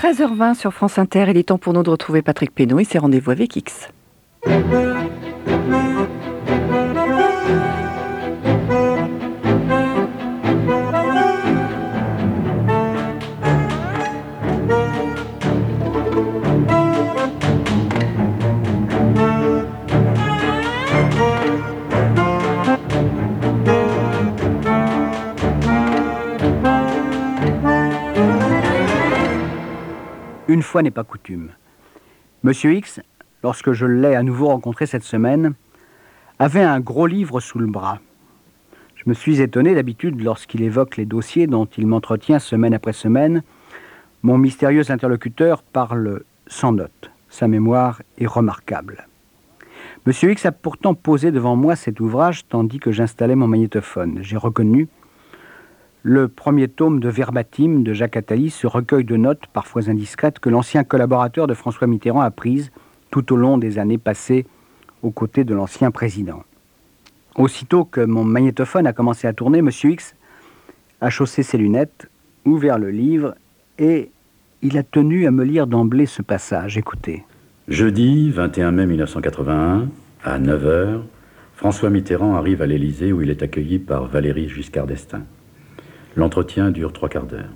13h20 sur France Inter, il est temps pour nous de retrouver Patrick Pénaud et ses rendez-vous avec X. Une fois n'est pas coutume. Monsieur X, lorsque je l'ai à nouveau rencontré cette semaine, avait un gros livre sous le bras. Je me suis étonné d'habitude lorsqu'il évoque les dossiers dont il m'entretient semaine après semaine. Mon mystérieux interlocuteur parle sans note. Sa mémoire est remarquable. Monsieur X a pourtant posé devant moi cet ouvrage tandis que j'installais mon magnétophone. J'ai reconnu le premier tome de Verbatim de Jacques Attali, ce recueil de notes, parfois indiscrètes, que l'ancien collaborateur de François Mitterrand a prises tout au long des années passées aux côtés de l'ancien président. Aussitôt que mon magnétophone a commencé à tourner, M. X a chaussé ses lunettes, ouvert le livre et il a tenu à me lire d'emblée ce passage. Écoutez. Jeudi 21 mai 1981, à 9h, François Mitterrand arrive à l'Élysée où il est accueilli par Valérie Giscard d'Estaing. L'entretien dure trois quarts d'heure.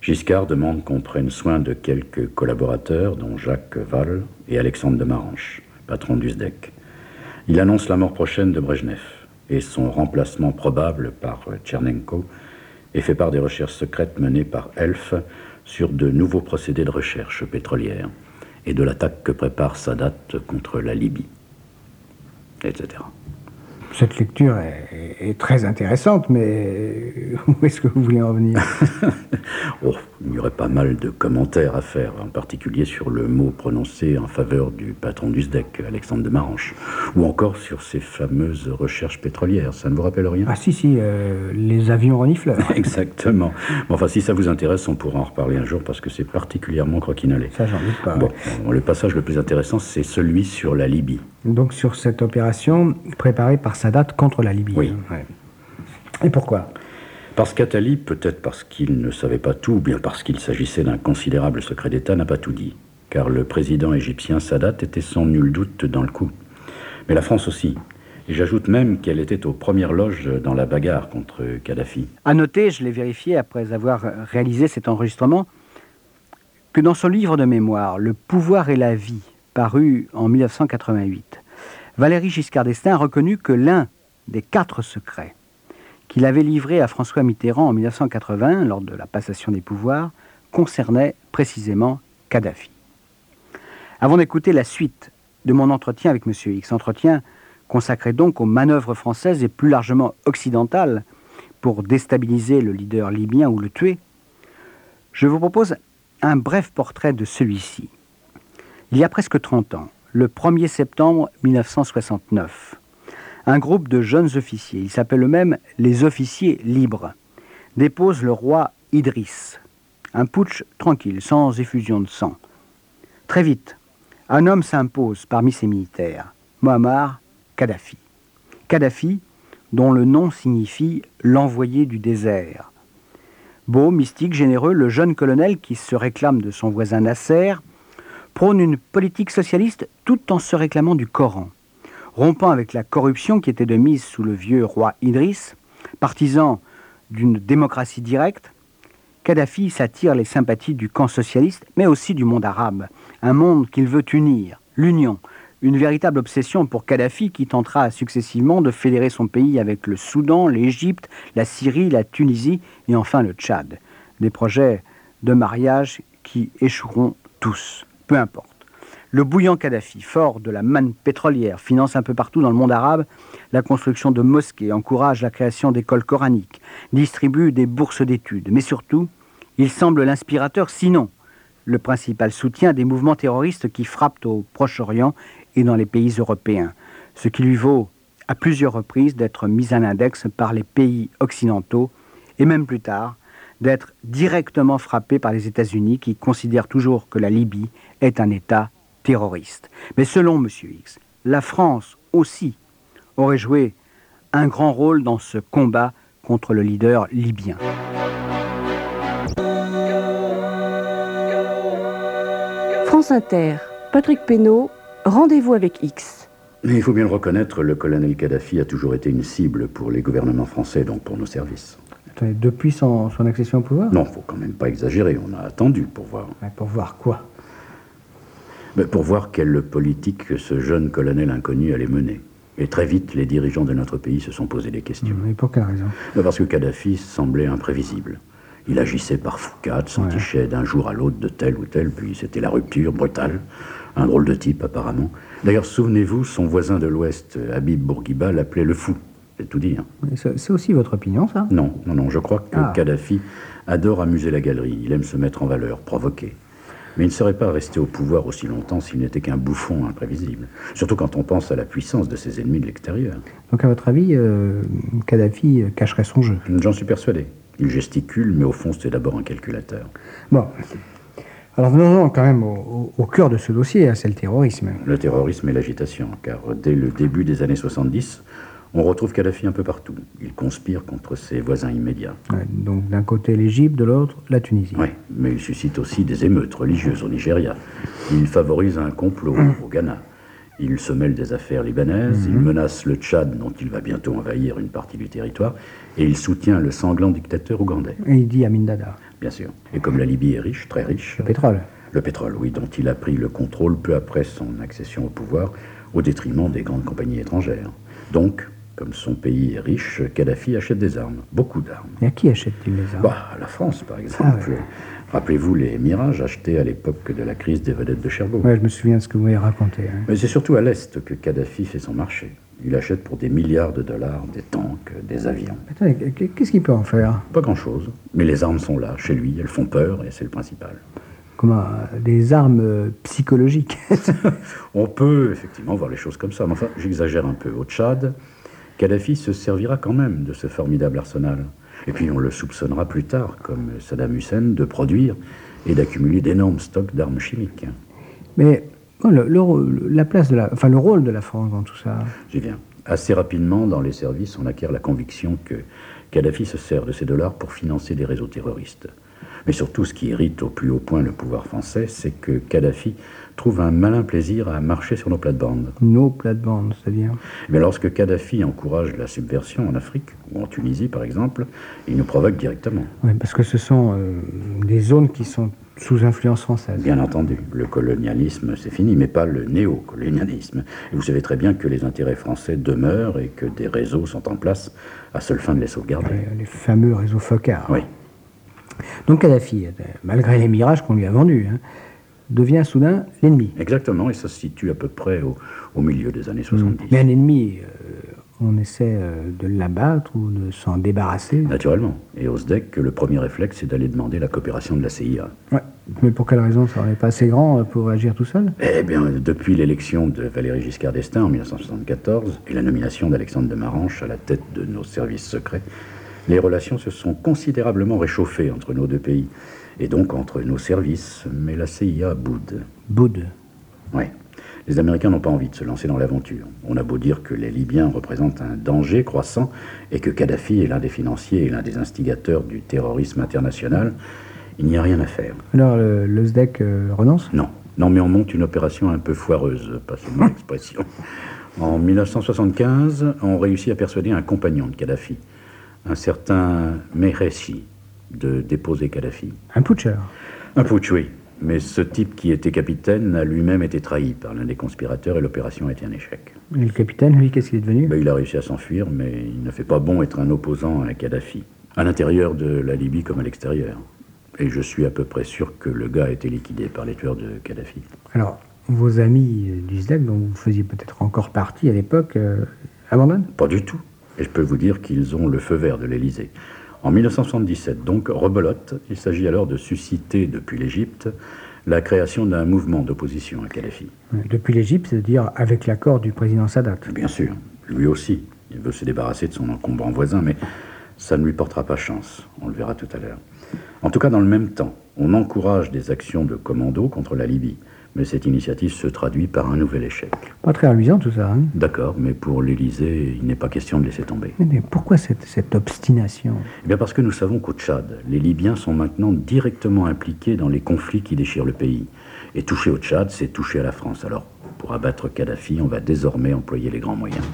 Giscard demande qu'on prenne soin de quelques collaborateurs, dont Jacques Val et Alexandre de Maranche, patron du SDEC. Il annonce la mort prochaine de Brejnev et son remplacement probable par Tchernenko et fait part des recherches secrètes menées par Elf sur de nouveaux procédés de recherche pétrolière et de l'attaque que prépare Sadat contre la Libye, etc cette lecture est, très intéressante, mais où est-ce que vous voulez en venir? Oh, Il y aurait pas mal de commentaires à faire, en particulier sur le mot prononcé en faveur du patron du SDEC, Alexandre de Maranche, ou encore sur ces fameuses recherches pétrolières. Ça ne vous rappelle rien? Ah si, si, euh, les avions renifleurs. Exactement. enfin, si ça vous intéresse, on pourra en reparler un jour, parce que c'est particulièrement croquinolé. Ça, j'en doute pas. Bon, le passage le plus intéressant, c'est celui sur la Libye. Donc sur cette opération préparée par Sadat contre la Libye. Oui. Et pourquoi? Parce qu'Atali, peut-être parce qu'il ne savait pas tout, ou bien parce qu'il s'agissait d'un considérable secret d'État, n'a pas tout dit. Car le président égyptien Sadat était sans nul doute dans le coup. Mais la France aussi. Et j'ajoute même qu'elle était aux premières loges dans la bagarre contre Kadhafi. À noter, je l'ai vérifié après avoir réalisé cet enregistrement, que dans son livre de mémoire, Le pouvoir et la vie, paru en 1988, Valéry Giscard d'Estaing a reconnu que l'un des quatre secrets qu'il avait livrés à François Mitterrand en 1980, lors de la passation des pouvoirs, concernait précisément Kadhafi. Avant d'écouter la suite de mon entretien avec M. X, entretien consacré donc aux manœuvres françaises et plus largement occidentales pour déstabiliser le leader libyen ou le tuer, je vous propose un bref portrait de celui-ci. Il y a presque 30 ans, le 1er septembre 1969. Un groupe de jeunes officiers, ils s'appellent eux-mêmes les officiers libres, dépose le roi Idriss. Un putsch tranquille, sans effusion de sang. Très vite, un homme s'impose parmi ces militaires, Muammar Kadhafi. Kadhafi, dont le nom signifie l'envoyé du désert. Beau, mystique, généreux, le jeune colonel qui se réclame de son voisin Nasser prône une politique socialiste tout en se réclamant du Coran. Rompant avec la corruption qui était de mise sous le vieux roi Idriss, partisan d'une démocratie directe, Kadhafi s'attire les sympathies du camp socialiste, mais aussi du monde arabe, un monde qu'il veut unir, l'union, une véritable obsession pour Kadhafi qui tentera successivement de fédérer son pays avec le Soudan, l'Égypte, la Syrie, la Tunisie et enfin le Tchad. Des projets de mariage qui échoueront tous peu importe. Le bouillant Kadhafi, fort de la manne pétrolière, finance un peu partout dans le monde arabe la construction de mosquées, encourage la création d'écoles coraniques, distribue des bourses d'études, mais surtout, il semble l'inspirateur, sinon le principal soutien des mouvements terroristes qui frappent au Proche-Orient et dans les pays européens, ce qui lui vaut à plusieurs reprises d'être mis à l'index par les pays occidentaux et même plus tard d'être directement frappé par les États-Unis qui considèrent toujours que la Libye est un État terroriste. Mais selon M. X, la France aussi aurait joué un grand rôle dans ce combat contre le leader libyen. France Inter, Patrick Pénaud, rendez-vous avec X. Mais il faut bien le reconnaître, le colonel Kadhafi a toujours été une cible pour les gouvernements français, donc pour nos services. Attendez, depuis son, son accession au pouvoir Non, faut quand même pas exagérer, on a attendu pour voir. Ouais, Pour voir quoi? Mais pour voir quelle politique ce jeune colonel inconnu allait mener. Et très vite, les dirigeants de notre pays se sont posé des questions. Et pour quelle raison? Mais Parce que Kadhafi semblait imprévisible. Il agissait par foucade, s'entichait d'un jour à l'autre de tel ou tel, puis c'était la rupture brutale. Un drôle de type, apparemment. D'ailleurs, souvenez-vous, son voisin de l'Ouest, Habib Bourguiba, l'appelait le fou. C'est tout dire. Mais C'est aussi votre opinion, ça? Non, non, non, je crois que Ah. Kadhafi adore amuser la galerie. Il aime se mettre en valeur, provoquer. Mais il ne serait pas resté au pouvoir aussi longtemps s'il n'était qu'un bouffon imprévisible. Surtout quand on pense à la puissance de ses ennemis de l'extérieur. Donc, à votre avis, euh, Kadhafi cacherait son jeu? J'en suis persuadé. Il gesticule, mais au fond, c'est d'abord un calculateur. Bon. Alors, venons-en quand même au, au- au cœur de ce dossier, hein, c'est le terrorisme. Le terrorisme et l'agitation, car dès le début des années 70, on retrouve Kadhafi un peu partout. Il conspire contre ses voisins immédiats. Ouais, donc, d'un côté l'Égypte, de l'autre la Tunisie. Oui, mais il suscite aussi des émeutes religieuses au Nigeria. Il favorise un complot au Ghana. Il se mêle des affaires libanaises, il menace le Tchad, dont il va bientôt envahir une partie du territoire, et il soutient le sanglant dictateur ougandais, Et il dit Amin Dada, bien sûr. Et comme la Libye est riche, très riche, le pétrole. le pétrole, oui, dont il a pris le contrôle peu après son accession au pouvoir, au détriment des grandes compagnies étrangères. Donc, comme son pays est riche, Kadhafi achète des armes, beaucoup d'armes. Et à qui achète-t-il les armes? Bah, la France, par exemple. Rappelez-vous les mirages achetés à l'époque de la crise des vedettes de Cherbourg. Ouais, je me souviens de ce que vous m'avez raconté. hein. Mais c'est surtout à l'Est que Kadhafi fait son marché. Il achète pour des milliards de dollars des tanks, des avions. Qu'est-ce qu'il peut en faire? Pas grand-chose. Mais les armes sont là, chez lui, elles font peur et c'est le principal. Comment Des armes euh, psychologiques? On peut effectivement voir les choses comme ça, mais enfin, j'exagère un peu. Au Tchad, Kadhafi se servira quand même de ce formidable arsenal. Et puis on le soupçonnera plus tard, comme Saddam Hussein, de produire et d'accumuler d'énormes stocks d'armes chimiques. Mais oh, le, la place de la, enfin le rôle de la France dans tout ça. J'y viens. Assez rapidement, dans les services, on acquiert la conviction que Kadhafi se sert de ces dollars pour financer des réseaux terroristes. Mais surtout, ce qui irrite au plus haut point le pouvoir français, c'est que Kadhafi trouve un malin plaisir à marcher sur nos plates-bandes. Nos plates-bandes, c'est-à-dire. Mais lorsque Kadhafi encourage la subversion en Afrique, ou en Tunisie par exemple, il nous provoque directement. Oui, parce que ce sont euh, des zones qui sont sous influence française. Bien entendu, le colonialisme c'est fini, mais pas le néocolonialisme. Et vous savez très bien que les intérêts français demeurent et que des réseaux sont en place à seule fin de les sauvegarder. Les, les fameux réseaux FOCAR. Oui, Donc Kadhafi, euh, malgré les mirages qu'on lui a vendus, hein, devient soudain l'ennemi. exactement, et ça se situe à peu près au, au milieu des années 70. Mais un ennemi, euh, on essaie euh, de l'abattre ou de s'en débarrasser. Naturellement. Et au SDEC, le premier réflexe, c'est d'aller demander la coopération de la CIA. Ouais. Mais pour quelle raison Ça n'est pas assez grand euh, pour agir tout seul? Eh bien, depuis l'élection de Valéry Giscard d'Estaing en 1974 et la nomination d'Alexandre de Maranche à la tête de nos services secrets, les relations se sont considérablement réchauffées entre nos deux pays et donc entre nos services, mais la CIA boude. Boude. Oui. Les Américains n'ont pas envie de se lancer dans l'aventure. On a beau dire que les Libyens représentent un danger croissant et que Kadhafi est l'un des financiers et l'un des instigateurs du terrorisme international, il n'y a rien à faire. Alors le, le SDEC euh, renonce? Non, non, mais on monte une opération un peu foireuse, passez-moi l'expression. En 1975, on réussit à persuader un compagnon de Kadhafi, un certain Meheshi, de déposer Kadhafi. Un putscheur. Un putsch, oui. Mais ce type qui était capitaine a lui-même été trahi par l'un des conspirateurs et l'opération a été un échec. Et le capitaine, lui, qu'est-ce qu'il est devenu? Ben, il a réussi à s'enfuir, mais il ne fait pas bon être un opposant à Kadhafi, à l'intérieur de la Libye comme à l'extérieur. Et je suis à peu près sûr que le gars a été liquidé par les tueurs de Kadhafi. Alors, vos amis euh, du SDEC, dont vous faisiez peut-être encore partie à l'époque, euh, abandonnent? Pas du tout. Et je peux vous dire qu'ils ont le feu vert de l'Élysée. En 1977, donc, rebelote, il s'agit alors de susciter depuis l'Égypte la création d'un mouvement d'opposition à Kadhafi. Depuis l'Égypte, c'est-à-dire avec l'accord du président Sadat. Bien sûr, lui aussi, il veut se débarrasser de son encombrant voisin, mais ça ne lui portera pas chance, on le verra tout à l'heure. En tout cas, dans le même temps, on encourage des actions de commando contre la Libye, Mais cette initiative se traduit par un nouvel échec. Pas très amusant tout ça. Hein D'accord, mais pour l'Élysée, il n'est pas question de laisser tomber. mais, mais pourquoi cette, cette obstination? Eh bien parce que nous savons qu'au Tchad, les Libyens sont maintenant directement impliqués dans les conflits qui déchirent le pays. Et toucher au Tchad, c'est toucher à la France. Alors, pour abattre Kadhafi, on va désormais employer les grands moyens.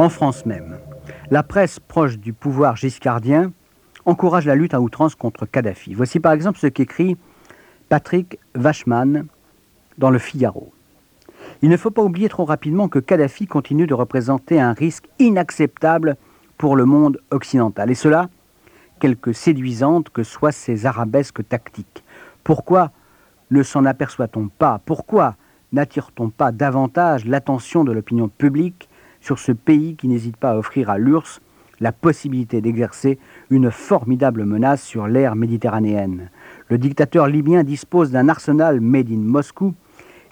En France même, la presse proche du pouvoir giscardien encourage la lutte à outrance contre Kadhafi. Voici par exemple ce qu'écrit Patrick Vachman dans Le Figaro. Il ne faut pas oublier trop rapidement que Kadhafi continue de représenter un risque inacceptable pour le monde occidental. Et cela, quelque séduisantes que soient ces arabesques tactiques. Pourquoi ne s'en aperçoit-on pas? Pourquoi n'attire-t-on pas davantage l'attention de l'opinion publique sur ce pays qui n'hésite pas à offrir à l'URSS la possibilité d'exercer une formidable menace sur l'ère méditerranéenne. Le dictateur libyen dispose d'un arsenal made in Moscou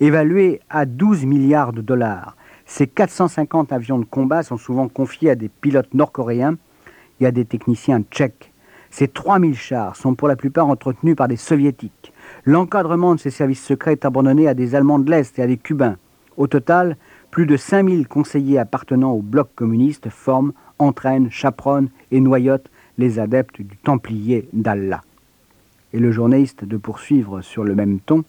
évalué à 12 milliards de dollars. Ces 450 avions de combat sont souvent confiés à des pilotes nord-coréens et à des techniciens tchèques. Ces 3000 chars sont pour la plupart entretenus par des soviétiques. L'encadrement de ces services secrets est abandonné à des Allemands de l'Est et à des Cubains. Au total, plus de 5000 conseillers appartenant au bloc communiste forment, entraînent, chaperonnent et noyotent les adeptes du Templier d'Allah. Et le journaliste de poursuivre sur le même ton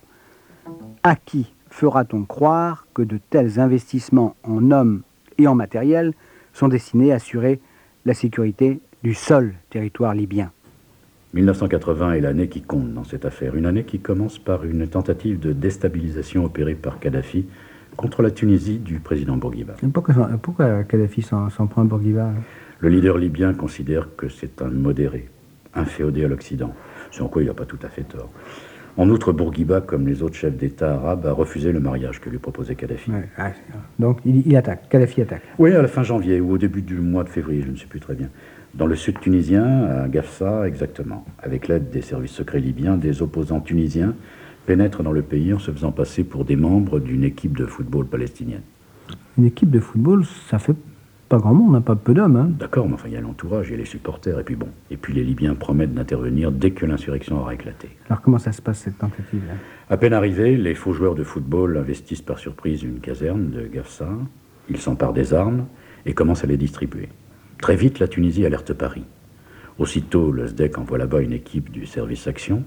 À qui fera-t-on croire que de tels investissements en hommes et en matériel sont destinés à assurer la sécurité du seul territoire libyen? 1980 est l'année qui compte dans cette affaire. Une année qui commence par une tentative de déstabilisation opérée par Kadhafi contre la Tunisie du président Bourguiba. Pourquoi, pourquoi Kadhafi s'en prend à Bourguiba Le leader libyen considère que c'est un modéré, inféodé à l'Occident, sur quoi il n'a pas tout à fait tort. En outre, Bourguiba, comme les autres chefs d'État arabes, a refusé le mariage que lui proposait Kadhafi. Ouais, ah, donc il, il, attaque, Kadhafi attaque. Oui, à la fin janvier ou au début du mois de février, je ne sais plus très bien. Dans le sud tunisien, à Gafsa exactement, avec l'aide des services secrets libyens, des opposants tunisiens pénètrent dans le pays en se faisant passer pour des membres d'une équipe de football palestinienne. Une équipe de football, ça fait pas grand monde, hein, pas peu d'hommes. Hein. D'accord, mais enfin il y a l'entourage, il y a les supporters, et puis bon. Et puis les Libyens promettent d'intervenir dès que l'insurrection aura éclaté. Alors comment ça se passe cette tentative là? À peine arrivés, les faux joueurs de football investissent par surprise une caserne de Gafsa, ils s'emparent des armes et commencent à les distribuer. Très vite, la Tunisie alerte Paris. Aussitôt, le SDEC envoie là-bas une équipe du service action.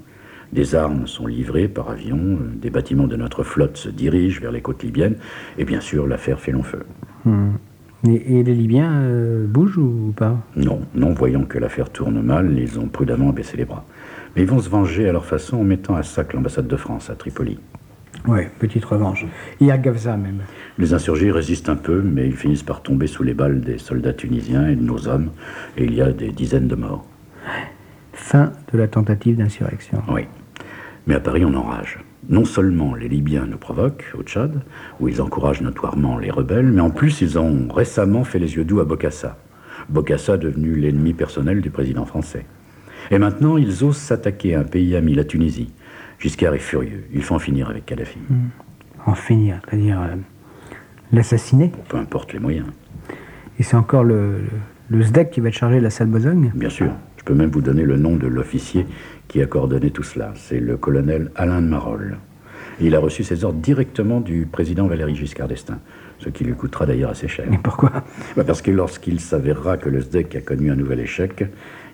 Des armes sont livrées par avion, des bâtiments de notre flotte se dirigent vers les côtes libyennes, et bien sûr, l'affaire fait long feu. Hmm. Et, et, les Libyens euh, bougent ou pas? Non, non, voyant que l'affaire tourne mal, ils ont prudemment baissé les bras. Mais ils vont se venger à leur façon en mettant à sac l'ambassade de France à Tripoli. Oui, petite revanche. Et à Gafsa même. Les insurgés résistent un peu, mais ils finissent par tomber sous les balles des soldats tunisiens et de nos hommes, et il y a des dizaines de morts. Fin de la tentative d'insurrection. Oui. Mais à Paris, on enrage. Non seulement les Libyens nous provoquent au Tchad, où ils encouragent notoirement les rebelles, mais en plus ils ont récemment fait les yeux doux à Bokassa. Bokassa devenu l'ennemi personnel du président français. Et maintenant, ils osent s'attaquer à un pays ami, la Tunisie. Giscard est furieux. Il faut en finir avec Kadhafi. Mmh. En finir, c'est-à-dire euh, l'assassiner Peu importe les moyens. Et c'est encore le, le, le, SDEC qui va être chargé de la salle besogne Bien sûr. Je peux même vous donner le nom de l'officier qui a coordonné tout cela. C'est le colonel Alain de Marolles. Il a reçu ses ordres directement du président Valéry Giscard d'Estaing, ce qui lui coûtera d'ailleurs assez cher. Mais pourquoi bah Parce que lorsqu'il s'avérera que le SDEC a connu un nouvel échec,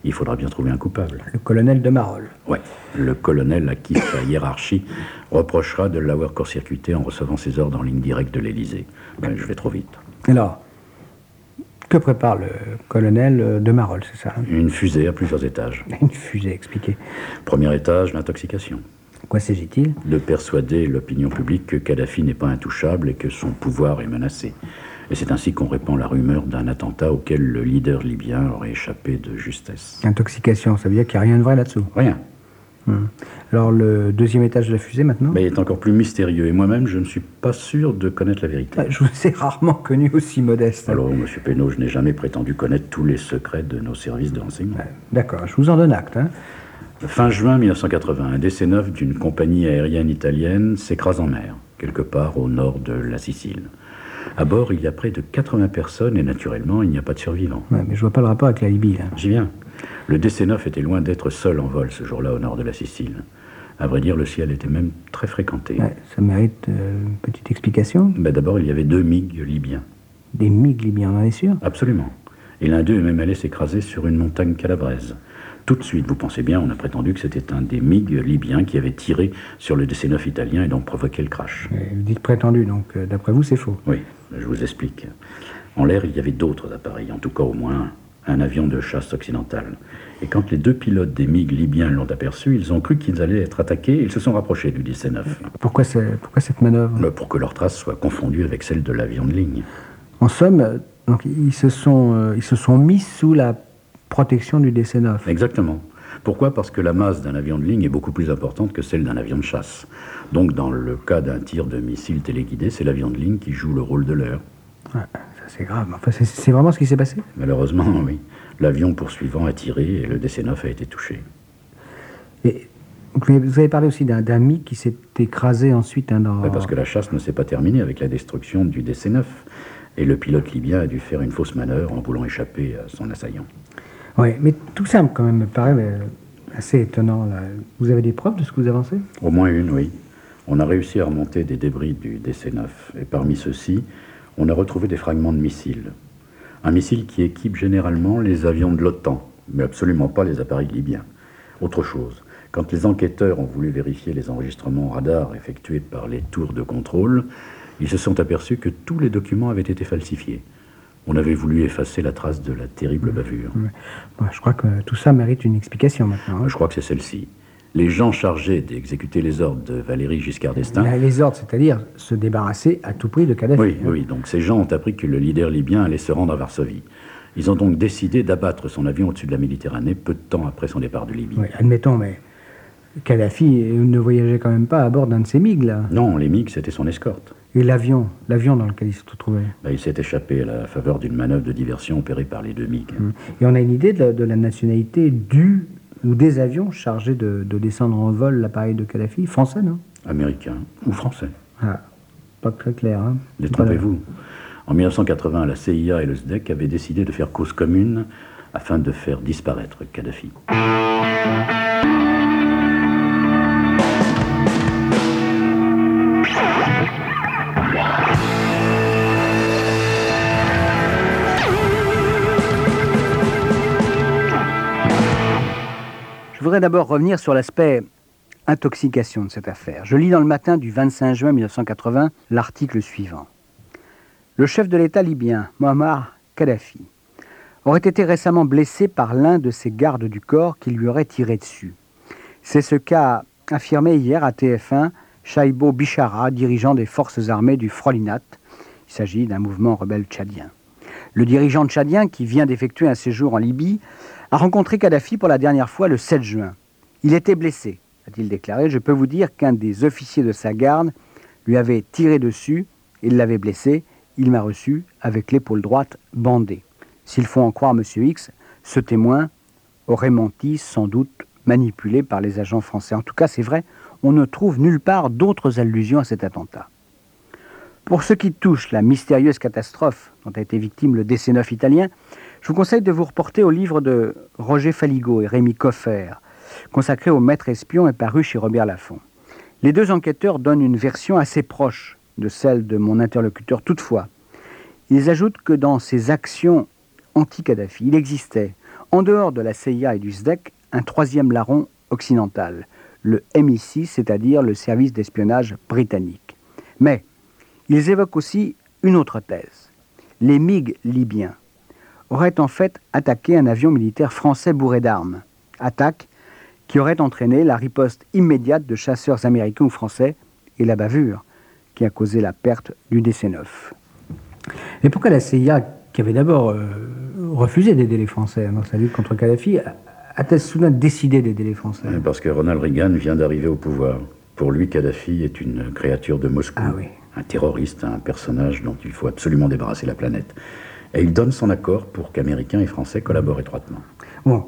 il faudra bien trouver un coupable. Le colonel de Marolles. Oui, le colonel à qui sa hiérarchie reprochera de l'avoir court-circuité en recevant ses ordres en ligne directe de l'Élysée. Ben, je vais trop vite. Alors, que prépare le colonel de Marolles, c'est ça Une fusée à plusieurs étages. Une fusée, expliquez. Premier étage, l'intoxication. Quoi s'agit-il? De persuader l'opinion publique que Kadhafi n'est pas intouchable et que son pouvoir est menacé. Et c'est ainsi qu'on répand la rumeur d'un attentat auquel le leader libyen aurait échappé de justesse. Intoxication, ça veut dire qu'il n'y a rien de vrai là-dessous? Rien. Alors le deuxième étage de la fusée maintenant Mais il est encore plus mystérieux. Et moi-même, je ne suis pas sûr de connaître la vérité. Ah, Je vous ai rarement connu aussi modeste. Alors, monsieur Pénaud, je n'ai jamais prétendu connaître tous les secrets de nos services de renseignement. Ouais, D'accord, je vous en donne acte. hein. Fin juin 1980, un DC-9 d'une compagnie aérienne italienne s'écrase en mer, quelque part au nord de la Sicile. À bord, il y a près de 80 personnes et naturellement, il n'y a pas de survivants. Ouais, mais je vois pas le rapport avec la Libye. J'y viens. Le DC-9 était loin d'être seul en vol ce jour-là au nord de la Sicile. À vrai dire, le ciel était même très fréquenté. Ouais, ça mérite euh, une petite explication. Ben, D'abord, il y avait deux MiG libyens. Des MiG libyens, on en est sûr? Absolument. Et l'un d'eux est même allé s'écraser sur une montagne calabraise. Tout de suite, vous pensez bien, on a prétendu que c'était un des MiG libyens qui avait tiré sur le DC-9 italien et donc provoqué le crash. Vous dites prétendu, donc euh, d'après vous, c'est faux. Oui, je vous explique. En l'air, il y avait d'autres appareils, en tout cas au moins un avion de chasse occidental. Et quand les deux pilotes des MiG libyens l'ont aperçu, ils ont cru qu'ils allaient être attaqués et ils se sont rapprochés du DC-9 Pourquoi, pourquoi cette manœuvre? Le- pour que leur trace soit confondue avec celle de l'avion de ligne. En somme, euh, donc, ils, se sont, euh, ils se sont mis sous la protection du DC-9. Exactement. Pourquoi? Parce que la masse d'un avion de ligne est beaucoup plus importante que celle d'un avion de chasse. Donc, dans le cas d'un tir de missile téléguidé, c'est l'avion de ligne qui joue le rôle de l'heure. Ouais, c'est grave. Enfin, c'est- vraiment ce qui s'est passé Malheureusement, oui. L'avion poursuivant a tiré et le DC-9 a été touché. Et, vous avez parlé aussi d'un MiG qui s'est écrasé ensuite hein, dans... Parce que la chasse ne s'est pas terminée avec la destruction du DC-9. Et le pilote libyen a dû faire une fausse manœuvre en voulant échapper à son assaillant. Oui, mais tout ça quand même me paraît euh, assez étonnant. Là. Vous avez des preuves de ce que vous avancez? Au moins une, oui. On a réussi à remonter des débris du DC-9. Et parmi ceux-ci, on a retrouvé des fragments de missiles. Un missile qui équipe généralement les avions de l'OTAN, mais absolument pas les appareils libyens. Autre chose, quand les enquêteurs ont voulu vérifier les enregistrements radar effectués par les tours de contrôle, ils se sont aperçus que tous les documents avaient été falsifiés. On avait voulu effacer la trace de la terrible bavure. Bon, Je crois que tout ça mérite une explication maintenant. hein. Je crois que c'est celle-ci. Les gens chargés d'exécuter les ordres de Valéry Giscard d'Estaing Là, Les ordres, c'est-à-dire se débarrasser à tout prix de Kadhafi. Oui, hein. oui. Donc ces gens ont appris que le leader libyen allait se rendre à Varsovie. Ils ont donc décidé d'abattre son avion au-dessus de la Méditerranée peu de temps après son départ de Libye. Oui, admettons, mais Kadhafi ne voyageait quand même pas à bord d'un de ces MiG, là. Non, les MiG, c'était son escorte. Et l'avion, l'avion dans lequel il se trouvait. Ben, il s'est échappé à la faveur d'une manœuvre de diversion opérée par les deux MiG. Et on a une idée de la, de la nationalité du ou des avions chargés de, de descendre en vol l'appareil de Kadhafi Français, non? Américains ou français. ah, Pas très clair, hein Détrompez-vous. En 1980, la CIA et le SDEC avaient décidé de faire cause commune afin de faire disparaître Kadhafi. D'abord revenir sur l'aspect intoxication de cette affaire. Je lis dans le matin du 25 juin 1980 l'article suivant. Le chef de l'État libyen, Muammar Kadhafi, aurait été récemment blessé par l'un de ses gardes du corps qui lui aurait tiré dessus. C'est ce qu'a affirmé hier à TF1 Shaibo Bishara, dirigeant des forces armées du Frolinat. Il s'agit d'un mouvement rebelle tchadien. Le dirigeant tchadien, qui vient d'effectuer un séjour en Libye, a rencontré Kadhafi pour la dernière fois le 7 juin. Il était blessé, a-t-il déclaré. Je peux vous dire qu'un des officiers de sa garde lui avait tiré dessus, il l'avait blessé, il m'a reçu avec l'épaule droite bandée. S'il faut en croire M. X, ce témoin aurait menti, sans doute manipulé par les agents français. En tout cas, c'est vrai, on ne trouve nulle part d'autres allusions à cet attentat. Pour ce qui touche la mystérieuse catastrophe dont a été victime le DC-9 italien, je vous conseille de vous reporter au livre de Roger Faligo et Rémi Coffer, consacré au maître espion et paru chez Robert Laffont. Les deux enquêteurs donnent une version assez proche de celle de mon interlocuteur. Toutefois, ils ajoutent que dans ces actions anti-Kadhafi, il existait, en dehors de la CIA et du SDEC, un troisième larron occidental, le MI6, c'est-à-dire le service d'espionnage britannique. Mais ils évoquent aussi une autre thèse. Les MiG libyens auraient en fait attaqué un avion militaire français bourré d'armes. Attaque qui aurait entraîné la riposte immédiate de chasseurs américains ou français et la bavure qui a causé la perte du DC-9. Et pourquoi la CIA, qui avait d'abord euh, refusé d'aider les Français dans sa lutte contre Kadhafi, a-t-elle soudain décidé d'aider les Français Parce que Ronald Reagan vient d'arriver au pouvoir. Pour lui, Kadhafi est une créature de Moscou, Ah oui. un terroriste, un personnage dont il faut absolument débarrasser la planète. Et il donne son accord pour qu'Américains et Français collaborent étroitement. Bon,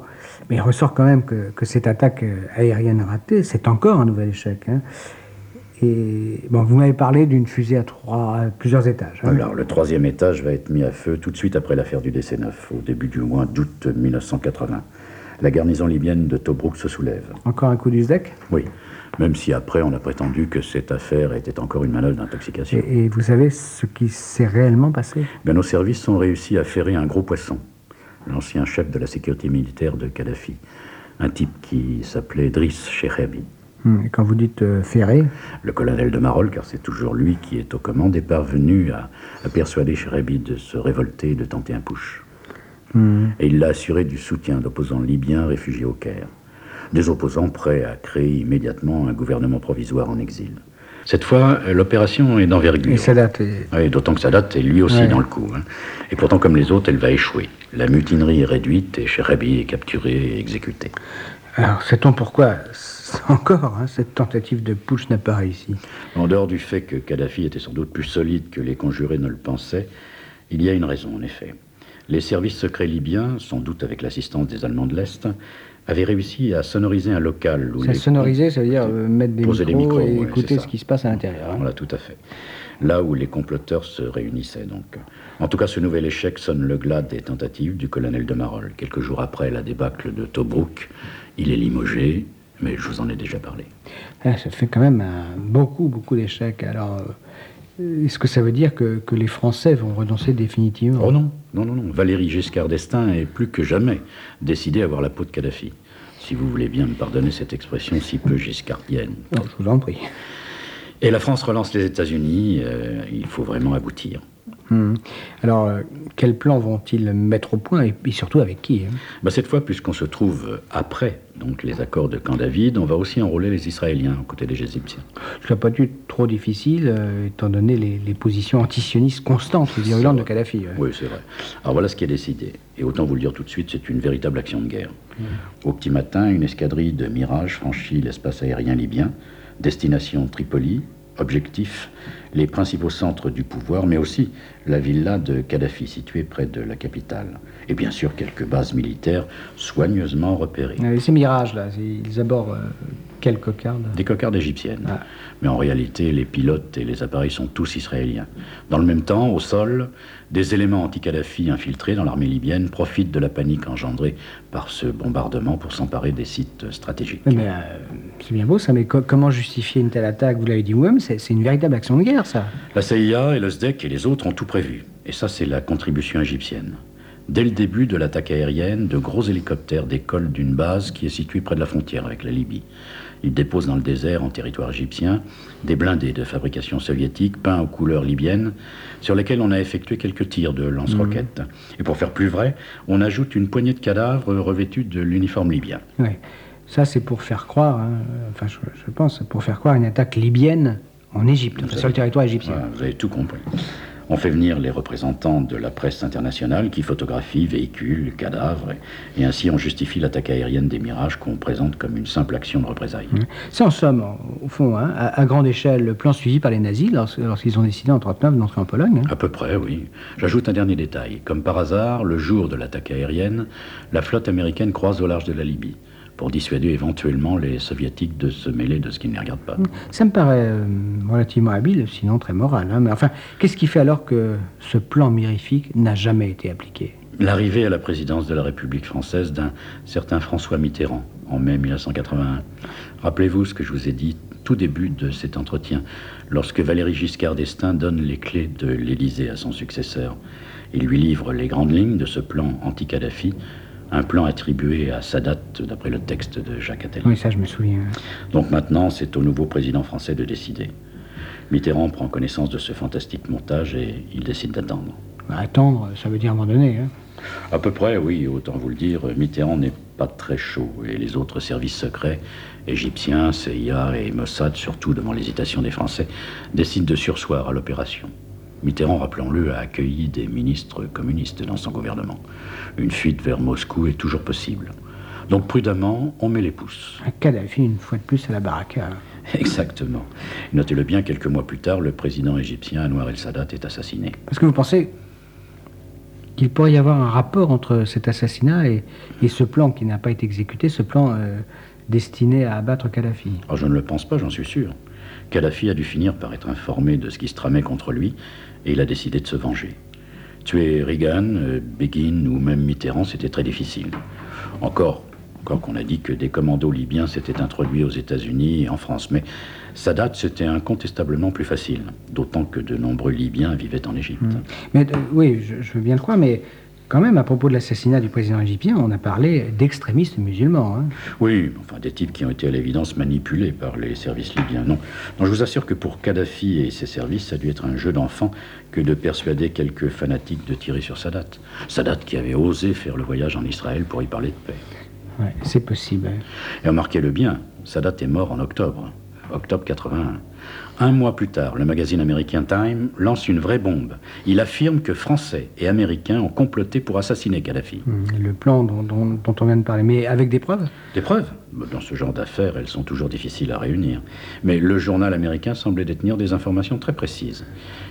mais il ressort quand même que, que cette attaque euh, aérienne ratée, c'est encore un nouvel échec. hein. Et bon, vous m'avez parlé d'une fusée à trois, à plusieurs étages. hein. Alors, le troisième étage va être mis à feu tout de suite après l'affaire du DC-9, au début du mois d'août 1980. La garnison libyenne de Tobruk se soulève. Encore un coup du SDEC? Oui, même si après on a prétendu que cette affaire était encore une manœuvre d'intoxication. et, et vous savez ce qui s'est réellement passé? Ben, nos services ont réussi à ferrer un gros poisson, l'ancien chef de la sécurité militaire de Kadhafi, un type qui s'appelait Driss Cherebi. Et quand vous dites euh, ferré, Le colonel de Marolles, car c'est toujours lui qui est aux commandes, est parvenu à, à persuader Cherebi de se révolter et de tenter un push. Et il l'a assuré du soutien d'opposants libyens réfugiés au Caire. Des opposants prêts à créer immédiatement un gouvernement provisoire en exil. Cette fois, l'opération est d'envergure. et ça date. et- Oui, d'autant que Sadat est lui aussi Ouais. dans le coup. hein. Et pourtant, comme les autres, elle va échouer. La mutinerie est réduite et Cherebi est capturé et exécuté. Alors, sait-on pourquoi encore hein, cette tentative de putsch n'a pas réussi? En dehors du fait que Kadhafi était sans doute plus solide que les conjurés ne le pensaient, il y a une raison en effet. Les services secrets libyens, sans doute avec l'assistance des Allemands de l'Est, avaient réussi à sonoriser un local où Ça sonoriser, ça veut dire euh, mettre des micros, des micros, et ouais, écouter ce qui se passe à l'intérieur. hein. Voilà, tout à fait. Là où les comploteurs se réunissaient, donc. En tout cas, ce nouvel échec sonne le glas des tentatives du colonel de Marolles. Quelques jours après la débâcle de Tobruk, il est limogé, mais je vous en ai déjà parlé. Ah, ça fait quand même un- beaucoup, beaucoup d'échecs. Alors, euh, est-ce que ça veut dire que, que les Français vont renoncer définitivement? Oh non, non, non, non. Valéry Giscard d'Estaing est plus que jamais décidé à avoir la peau de Kadhafi. Si vous voulez bien me pardonner cette expression si peu giscardienne. Non, je vous en prie. Et la France relance les États-Unis, euh, il faut vraiment aboutir. Hum. Alors, euh, quel plan vont-ils mettre au point et, et surtout avec qui hein? Bah, cette fois, puisqu'on se trouve après donc, les accords de Camp David, on va aussi enrôler les Israéliens aux côtés des Égyptiens. Ce n'a pas dû être trop difficile, euh, étant donné les, les positions antisionistes constantes et virulentes de Kadhafi. ouais. Oui, c'est vrai. Alors voilà ce qui est décidé. Et autant vous le dire tout de suite, c'est une véritable action de guerre. Au petit matin, une escadrille de Mirage franchit l'espace aérien libyen, destination Tripoli, objectif les principaux centres du pouvoir, mais aussi la villa de Kadhafi située près de la capitale. Et bien sûr quelques bases militaires soigneusement repérées. Euh, ces mirages, là, ils abordent euh, quelle cocarde Des cocardes égyptiennes. Ah. Mais en réalité, les pilotes et les appareils sont tous israéliens. Dans le même temps, au sol, des éléments anti-Kadhafi infiltrés dans l'armée libyenne profitent de la panique engendrée par ce bombardement pour s'emparer des sites stratégiques. Mais, euh, c'est bien beau ça, mais co- comment justifier une telle attaque? Vous l'avez dit vous-même, c'est c'est une véritable action de guerre, ça. La CIA et le SDEC et les autres ont tout prévu. Et ça, c'est la contribution égyptienne. Dès le début de l'attaque aérienne, de gros hélicoptères décollent d'une base qui est située près de la frontière avec la Libye. Ils déposent dans le désert, en territoire égyptien, des blindés de fabrication soviétique peints aux couleurs libyennes, sur lesquels on a effectué quelques tirs de lance-roquettes. Et pour faire plus vrai, on ajoute une poignée de cadavres revêtus de l'uniforme libyen. Ouais. Ça, c'est pour faire croire, hein, enfin, je, je pense, pour faire croire une attaque libyenne en Égypte, enfin, sur le territoire égyptien. Voilà, vous avez tout compris. On fait venir les représentants de la presse internationale qui photographient véhicules, cadavres, et, et ainsi on justifie l'attaque aérienne des Mirages qu'on présente comme une simple action de représailles. C'est en somme, au fond, hein, à, à grande échelle, le plan suivi par les nazis lors- lorsqu'ils ont décidé en 1939 d'entrer en Pologne. hein. À peu près, oui. J'ajoute un dernier détail. Comme par hasard, le jour de l'attaque aérienne, la flotte américaine croise au large de la Libye pour dissuader éventuellement les soviétiques de se mêler de ce qui ne les regarde pas. Ça me paraît euh, relativement habile, sinon très moral. hein. Mais enfin, qu'est-ce qui fait alors que ce plan mirifique n'a jamais été appliqué? L'arrivée à la présidence de la République française d'un certain François Mitterrand en mai 1981. Rappelez-vous ce que je vous ai dit tout début de cet entretien, lorsque Valéry Giscard d'Estaing donne les clés de l'Élysée à son successeur. Il lui livre les grandes lignes de ce plan anti-Kadhafi, un plan attribué à Sadat d'après le texte de Jacques Attali. Oui, ça, je me souviens. Donc maintenant, c'est au nouveau président français de décider. Mitterrand prend connaissance de ce fantastique montage et il décide d'attendre. Attendre, ça veut dire abandonner. Hein. À peu près, oui, autant vous le dire, Mitterrand n'est pas très chaud et les autres services secrets, égyptiens, CIA et Mossad, surtout devant l'hésitation des Français, décident de sursoir à l'opération. Mitterrand, rappelons-le, a accueilli des ministres communistes dans son gouvernement. Une fuite vers Moscou est toujours possible. Donc prudemment, on met les pouces. Un Kadhafi, une fois de plus, à la baraka. Exactement. Notez-le bien, quelques mois plus tard, le président égyptien Anwar el-Sadat est assassiné. Parce que vous pensez qu'il pourrait y avoir un rapport entre cet assassinat et, et ce plan qui n'a pas été exécuté, ce plan euh, destiné à abattre Kadhafi? Oh, je ne le pense pas, j'en suis sûr. Kadhafi a dû finir par être informé de ce qui se tramait contre lui et il a décidé de se venger. Tuer Reagan, euh, Begin ou même Mitterrand, c'était très difficile. Encore, encore qu'on a dit que des commandos libyens s'étaient introduits aux États-Unis et en France, mais Sadat, c'était incontestablement plus facile, d'autant que de nombreux Libyens vivaient en Égypte. Mais euh, oui, je, je veux bien le croire, mais quand même, à propos de l'assassinat du président égyptien, on a parlé d'extrémistes musulmans. hein. Oui, enfin des types qui ont été à l'évidence manipulés par les services libyens. Non. non, je vous assure que pour Kadhafi et ses services, ça a dû être un jeu d'enfant que de persuader quelques fanatiques de tirer sur Sadat. Sadat qui avait osé faire le voyage en Israël pour y parler de paix. Ouais, c'est possible. Et remarquez-le bien, Sadat est mort en octobre, octobre 81. Un mois plus tard, le magazine américain Time lance une vraie bombe. Il affirme que Français et Américains ont comploté pour assassiner Kadhafi. Hum, Le plan dont, dont- dont on vient de parler, mais avec des preuves? Des preuves? Dans ce genre d'affaires, elles sont toujours difficiles à réunir. Mais le journal américain semblait détenir des informations très précises.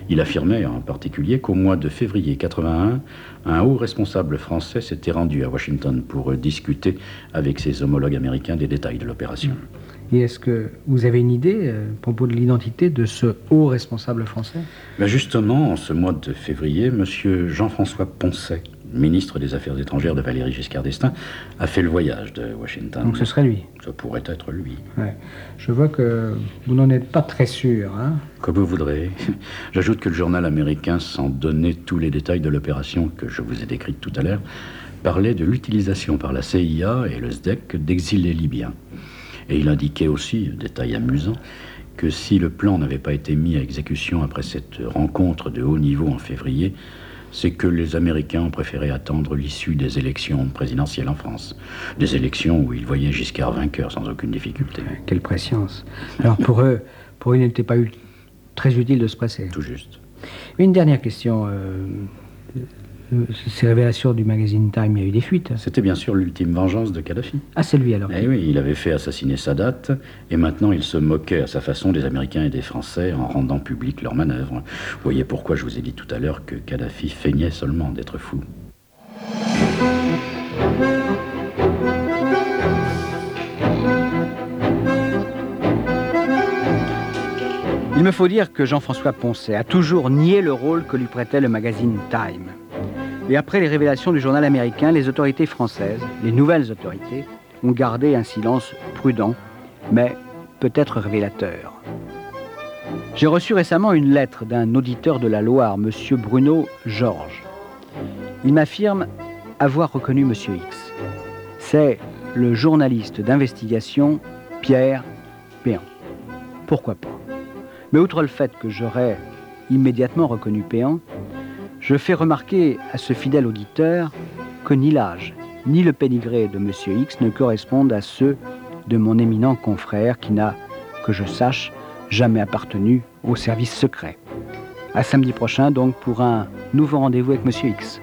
Il affirmait en particulier qu'au mois de février 81, un haut responsable français s'était rendu à Washington pour discuter avec ses homologues américains des détails de l'opération. Et est-ce que vous avez une idée euh, à propos de l'identité de ce haut responsable français? Ben justement, en ce mois de février, M. Jean-François Poncet, ministre des Affaires étrangères de Valéry Giscard d'Estaing, a fait le voyage de Washington. Donc ce serait lui? Ça pourrait être lui. Ouais. Je vois que vous n'en êtes pas très sûr. Hein? Comme vous voudrez. J'ajoute que le journal américain, sans donner tous les détails de l'opération que je vous ai décrite tout à l'heure, parlait de l'utilisation par la CIA et le SDEC d'exilés libyens. Et il indiquait aussi, détail amusant, que si le plan n'avait pas été mis à exécution après cette rencontre de haut niveau en février, c'est que les Américains ont préféré attendre l'issue des élections présidentielles en France. Des élections où ils voyaient Giscard vainqueur sans aucune difficulté. Quelle préscience. Alors pour eux, pour eux, il n'était pas très utile de se presser. Tout juste. Une dernière question. euh, ces révélations du magazine Time, il y a eu des fuites. C'était bien sûr l'ultime vengeance de Kadhafi. Ah, c'est lui alors. Eh oui, il avait fait assassiner Sadat, et maintenant il se moquait à sa façon des Américains et des Français en rendant public leurs manœuvres. Vous voyez pourquoi je vous ai dit tout à l'heure que Kadhafi feignait seulement d'être fou. Il me faut dire que Jean-François Poncet a toujours nié le rôle que lui prêtait le magazine Time. Et après les révélations du journal américain, les autorités françaises, les nouvelles autorités, ont gardé un silence prudent, mais peut-être révélateur. J'ai reçu récemment une lettre d'un auditeur de la Loire, M. Bruno Georges. Il m'affirme avoir reconnu M. X. C'est le journaliste d'investigation Pierre Péan. Pourquoi pas? Mais outre le fait que j'aurais immédiatement reconnu Péan, je fais remarquer à ce fidèle auditeur que ni l'âge, ni le pédigré de M. X ne correspondent à ceux de mon éminent confrère qui n'a, que je sache, jamais appartenu au service secret. À samedi prochain donc pour un nouveau rendez-vous avec M. X.